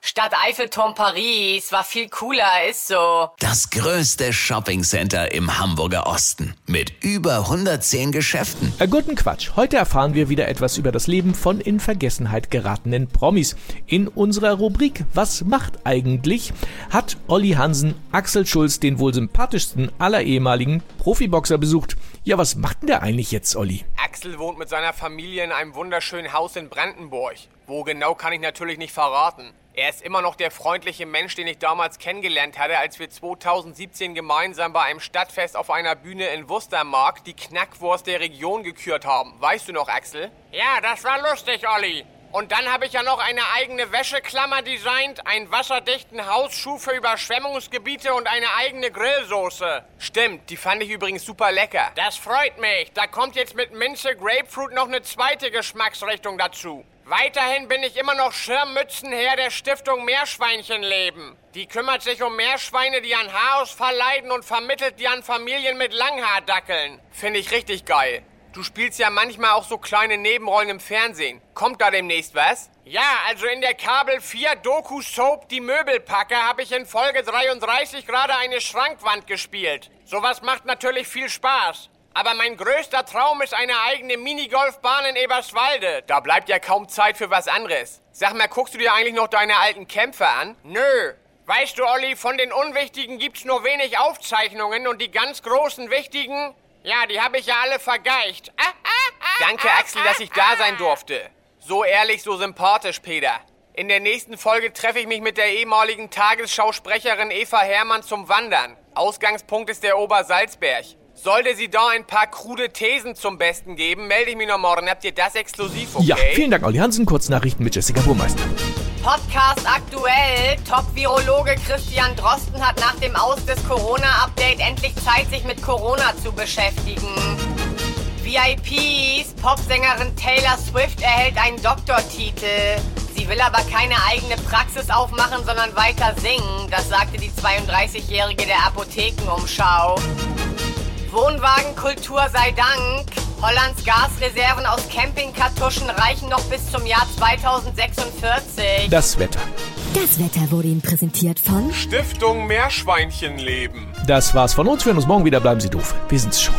Stadt Eiffelturm Paris war viel cooler, ist so. Das größte Shoppingcenter im Hamburger Osten mit über 110 Geschäften. Äh, guten Quatsch. Heute erfahren wir wieder etwas über das Leben von in Vergessenheit geratenen Promis. In unserer Rubrik Was macht eigentlich? hat Olli Hansen Axel Schulz, den wohl sympathischsten aller ehemaligen Profiboxer, besucht. Ja, was macht denn der eigentlich jetzt, Olli? Axel wohnt mit seiner Familie in einem wunderschönen Haus in Brandenburg. Wo genau kann ich natürlich nicht verraten. Er ist immer noch der freundliche Mensch, den ich damals kennengelernt hatte, als wir 2017 gemeinsam bei einem Stadtfest auf einer Bühne in Wustermark die Knackwurst der Region gekürt haben. Weißt du noch, Axel? Ja, das war lustig, Olli. Und dann habe ich ja noch eine eigene Wäscheklammer designt, einen wasserdichten Hausschuh für Überschwemmungsgebiete und eine eigene Grillsoße. Stimmt, die fand ich übrigens super lecker. Das freut mich. Da kommt jetzt mit Minze Grapefruit noch eine zweite Geschmacksrichtung dazu. Weiterhin bin ich immer noch Schirmmützenherr der Stiftung Meerschweinchenleben. Die kümmert sich um Meerschweine, die an Haarausfall leiden und vermittelt die an Familien mit Langhaardackeln. Finde ich richtig geil. Du spielst ja manchmal auch so kleine Nebenrollen im Fernsehen. Kommt da demnächst was? Ja, also in der Kabel 4 Doku Soap Die Möbelpacker habe ich in Folge 33 gerade eine Schrankwand gespielt. Sowas macht natürlich viel Spaß. Aber mein größter Traum ist eine eigene Minigolfbahn in Eberswalde. Da bleibt ja kaum Zeit für was anderes. Sag mal, guckst du dir eigentlich noch deine alten Kämpfe an? Nö. Weißt du, Olli, von den Unwichtigen gibt's nur wenig Aufzeichnungen und die ganz großen Wichtigen, ja, die habe ich ja alle vergeicht. Ah, ah, ah, Danke, Axel, dass ich da sein durfte. So ehrlich, so sympathisch, Peter. In der nächsten Folge treffe ich mich mit der ehemaligen Tagesschausprecherin Eva Hermann zum Wandern. Ausgangspunkt ist der Obersalzberg. Sollte sie da ein paar krude Thesen zum Besten geben, melde ich mich noch morgen. Habt ihr das exklusiv, okay? Ja, vielen Dank, Olli Hansen. Kurznachrichten mit Jessica Burmeister. Podcast aktuell. Top-Virologe Christian Drosten hat nach dem Aus des Corona-Update endlich Zeit, sich mit Corona zu beschäftigen. VIPs, Popsängerin Taylor Swift erhält einen Doktortitel. Sie will aber keine eigene Praxis aufmachen, sondern weiter singen. Das sagte die 32-Jährige der Apothekenumschau. Wohnwagenkultur sei Dank. Hollands Gasreserven aus Campingkartuschen reichen noch bis zum Jahr 2046. Das Wetter. Das Wetter wurde Ihnen präsentiert von Stiftung Meerschweinchenleben. Das war's von uns. Wir hören uns morgen wieder. Bleiben Sie doof. Wir sind's schon.